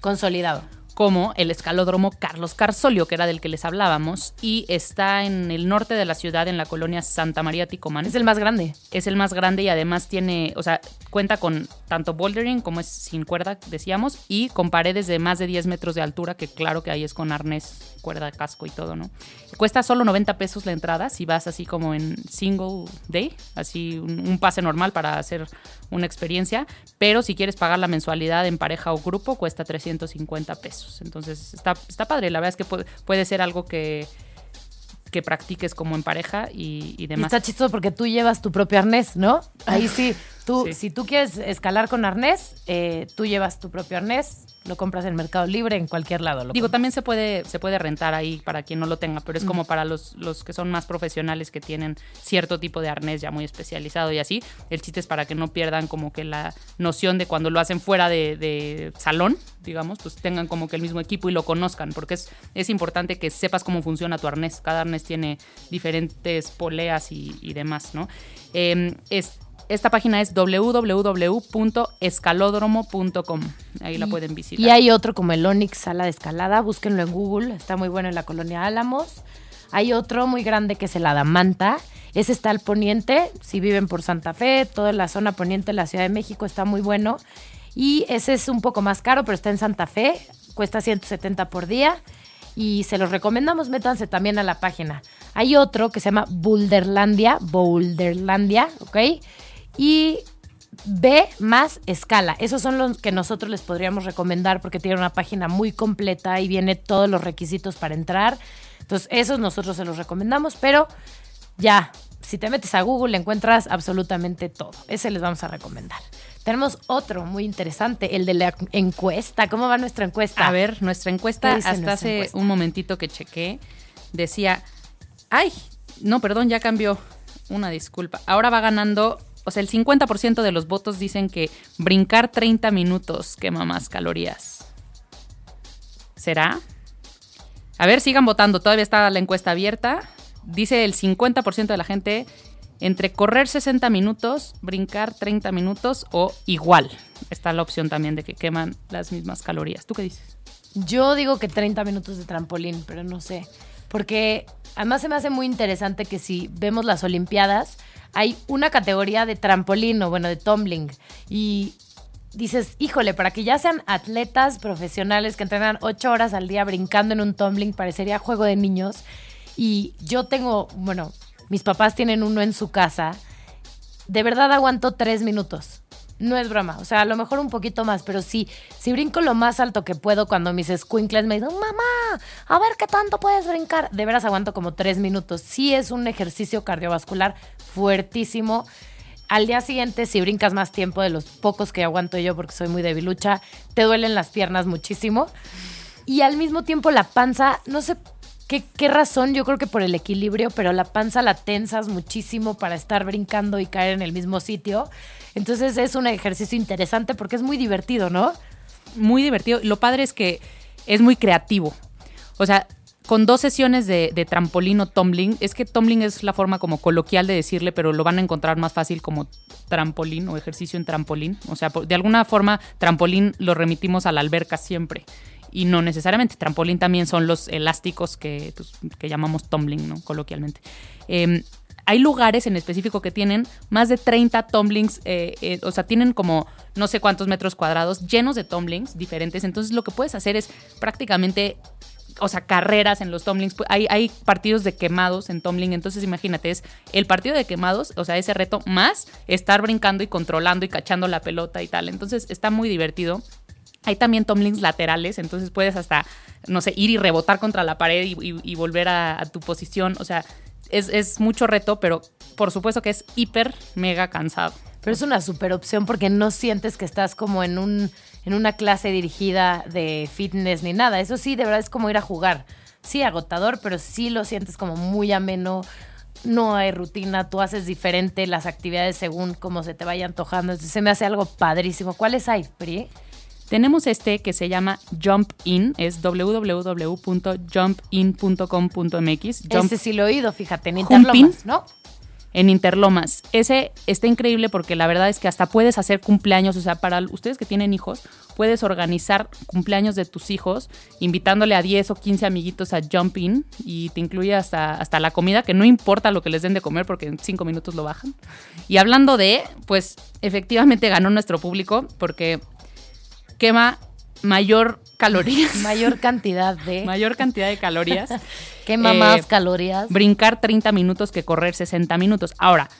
consolidado. Como el escalódromo Carlos Carsolio, que era del que les hablábamos, y está en el norte de la ciudad, en la colonia Santa María Ticomán. Es el más grande. es el más grande y además tiene, o sea, cuenta con tanto bouldering como es sin cuerda, decíamos, y con paredes de más de 10 metros de altura, que claro que ahí es con arnés, cuerda, casco y todo, ¿no? Cuesta solo 90 pesos la entrada si vas así como en single day, así un, un pase normal para hacer una experiencia, pero si quieres pagar la mensualidad en pareja o grupo, cuesta 350 pesos. Entonces está, está padre, la verdad es que puede, puede ser algo que que practiques como en pareja y, demás. está chistoso porque tú llevas tu propio arnés, ¿no? Ahí sí, Tú, Sí. si tú quieres escalar con arnés, eh, tú llevas tu propio arnés, lo compras en Mercado Libre, en cualquier lado. Lo Digo, compras. también se puede, se puede rentar ahí para quien no lo tenga, pero es como para los, los que son más profesionales que tienen cierto tipo de arnés ya muy especializado y así. El chiste es para que no pierdan como que la noción de cuando lo hacen fuera de, de salón, digamos, pues tengan como que el mismo equipo y lo conozcan, porque es, es importante que sepas cómo funciona tu arnés. Cada arnés tiene diferentes poleas y, y demás, ¿no? Eh, es, esta página es www.escalódromo.com. Ahí la pueden visitar. Y hay otro como el Onix Sala de Escalada, búsquenlo en Google, está muy bueno en la colonia Álamos. Hay otro muy grande que es el Adamanta, ese está al poniente, si viven por Santa Fe, toda la zona poniente de la Ciudad de México está muy bueno. Y ese es un poco más caro, pero está en Santa Fe, cuesta 170 por día. Y se los recomendamos, métanse también a la página. Hay otro que se llama Boulderlandia, Boulderlandia, ¿ok? Y B más escala. Esos son los que nosotros les podríamos recomendar porque tiene una página muy completa y viene todos los requisitos para entrar. Entonces, esos nosotros se los recomendamos, pero ya, si te metes a Google encuentras absolutamente todo. Ese les vamos a recomendar. Tenemos otro muy interesante, el de la encuesta. ¿Cómo va nuestra encuesta? A ver, nuestra encuesta, ¿Qué dice hasta nuestra hace encuesta? un momentito que chequé, decía, ay, no, perdón, ya cambió. Una disculpa. Ahora va ganando, o sea, el 50% de los votos dicen que brincar 30 minutos quema más calorías. ¿Será? A ver, sigan votando, todavía está la encuesta abierta. Dice el 50% de la gente entre correr 60 minutos, brincar 30 minutos o igual. Está la opción también de que queman las mismas calorías. ¿Tú qué dices? Yo digo que 30 minutos de trampolín, pero no sé. Porque además se me hace muy interesante que si vemos las Olimpiadas, hay una categoría de trampolín o bueno, de tumbling. Y dices, híjole, para que ya sean atletas profesionales que entrenan ocho horas al día brincando en un tumbling, parecería juego de niños. Y yo tengo, bueno, mis papás tienen uno en su casa. De verdad aguanto tres minutos. No es broma. O sea, a lo mejor un poquito más, pero sí, si brinco lo más alto que puedo cuando mis squinkles me dicen, mamá, a ver qué tanto puedes brincar. De veras aguanto como tres minutos. Sí es un ejercicio cardiovascular fuertísimo. Al día siguiente, si brincas más tiempo de los pocos que aguanto yo, porque soy muy debilucha, te duelen las piernas muchísimo. Y al mismo tiempo la panza, no sé qué, qué razón, yo creo que por el equilibrio, pero la panza la tensas muchísimo para estar brincando y caer en el mismo sitio. Entonces es un ejercicio interesante porque es muy divertido, ¿no? muy divertido. Lo padre es que es muy creativo. O sea, con dos sesiones de, trampolín o tumbling, es que tumbling es la forma como coloquial de decirle, pero lo van a encontrar más fácil como trampolín o ejercicio en trampolín. O sea, de alguna forma, trampolín lo remitimos a la alberca siempre. Y no necesariamente. Trampolín también son los elásticos que, pues, que llamamos tumbling, ¿no? Coloquialmente. Em, hay lugares en específico que tienen más de 30 tumblings, eh, eh, o sea, tienen como no sé cuántos metros cuadrados llenos de tumblings diferentes. Entonces lo que puedes hacer es prácticamente, o sea, carreras en los tumblings. Hay, hay partidos de quemados en tumbling, entonces imagínate, es el partido de quemados, o sea, ese reto más estar brincando y controlando y cachando la pelota y tal. Entonces está muy divertido. Hay también tumblings laterales, entonces puedes hasta, no sé, ir y rebotar contra la pared y, volver a, tu posición. O sea, es, es mucho reto, pero por supuesto que es hiper, mega cansado. Pero es una super opción porque no sientes que estás como en, un, en una clase dirigida de fitness ni nada. Eso sí, de verdad es como ir a jugar. Sí, agotador, pero sí lo sientes como muy ameno. No hay rutina, tú haces diferente las actividades según cómo se te vaya antojando. Entonces, se me hace algo padrísimo. ¿Cuáles hay, Pri? Tenemos este que se llama Jump In, es www.jumpin.com.mx. Jump Ese sí lo he oído, fíjate, en. Interlomas, ¿no? en Interlomas. Ese está increíble porque la verdad es que hasta puedes hacer cumpleaños, o sea, para ustedes que tienen hijos, puedes organizar cumpleaños de tus hijos invitándole a 10 o 15 amiguitos a Jump In y te incluye hasta, hasta la comida, que no importa lo que les den de comer porque en 5 minutos lo bajan. Y hablando de, pues efectivamente ganó nuestro público porque quema mayor calorías, [LAUGHS] Mayor cantidad de... [LAUGHS] mayor cantidad de calorías. [LAUGHS] Quema Eh, más calorías. brincar 30 minutos que correr 60 minutos. Ahora,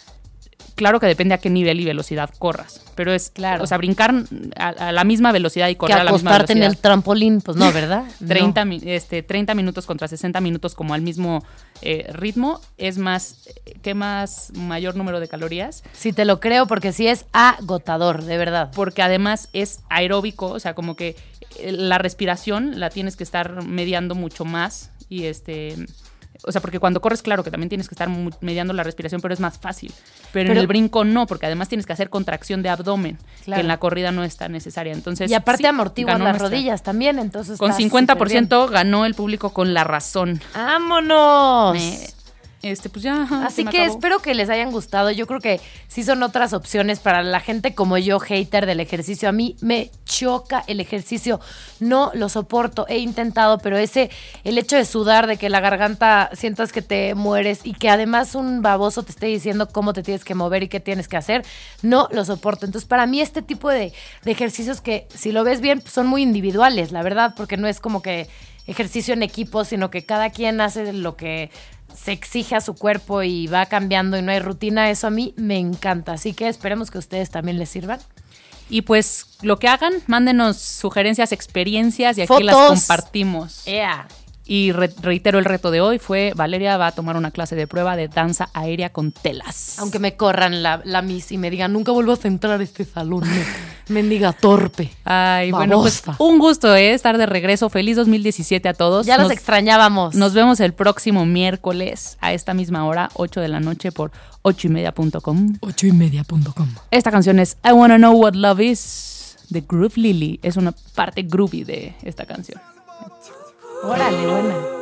claro que depende a qué nivel y velocidad corras, pero es, Claro. o sea, brincar a, a la misma velocidad y Que correr a la misma acostarte en velocidad. el trampolín, pues no, ¿verdad? [LAUGHS] 30, mi- este, 30 minutos contra 60 minutos como al mismo eh, ritmo es más, ¿qué más mayor número de calorías? Sí, te lo creo porque sí es agotador, de verdad. Porque además es aeróbico, o sea, como que eh, la respiración la tienes que estar mediando mucho más y este... O sea, porque cuando corres, claro que también tienes que estar mediando la respiración, pero es más fácil. Pero, Pero- en el brinco no, porque además tienes que hacer contracción de abdomen, Claro. que en la corrida no está necesaria. Entonces, Y aparte sí, amortiguan las nuestra- rodillas también, entonces Con está súper bien. 50% ganó el público con la razón. ¡Vámonos! Este, pues ya. Así que acabó. espero que les hayan gustado. Yo creo que sí son otras opciones para la gente como yo, hater del ejercicio. A mí me choca el ejercicio. No lo soporto. He intentado, pero ese, el hecho de sudar, de que la garganta sientas que te mueres y que además un baboso te esté diciendo cómo te tienes que mover y qué tienes que hacer, no lo soporto. Entonces, para mí, este tipo de, de ejercicios que, si lo ves bien, pues, son muy individuales, la verdad, porque no es como que ejercicio en equipo, sino que cada quien hace lo que se exige a su cuerpo y va cambiando y no hay rutina, eso a mí me encanta. Así que esperemos que a ustedes también les sirvan. Y pues lo que hagan, mándenos sugerencias, experiencias y aquí las compartimos. Y re- reitero, el reto de hoy fue Valeria va a tomar una clase de prueba de danza aérea con telas. Aunque me corran la, la miss y me digan, nunca vuelvas a entrar a este salón, me- [LAUGHS] mendiga torpe. Ay, bueno, pues Babosa. un gusto ¿eh? estar de regreso. Feliz 2017 a todos. Ya los Nos- extrañábamos. Nos vemos el próximo miércoles a esta misma hora, 8 de la noche por 8 y media.com. Ocho y media.com. Esta canción es I Wanna Know What Love Is de Groove Lily. Es una parte groovy de esta canción. Órale, buena.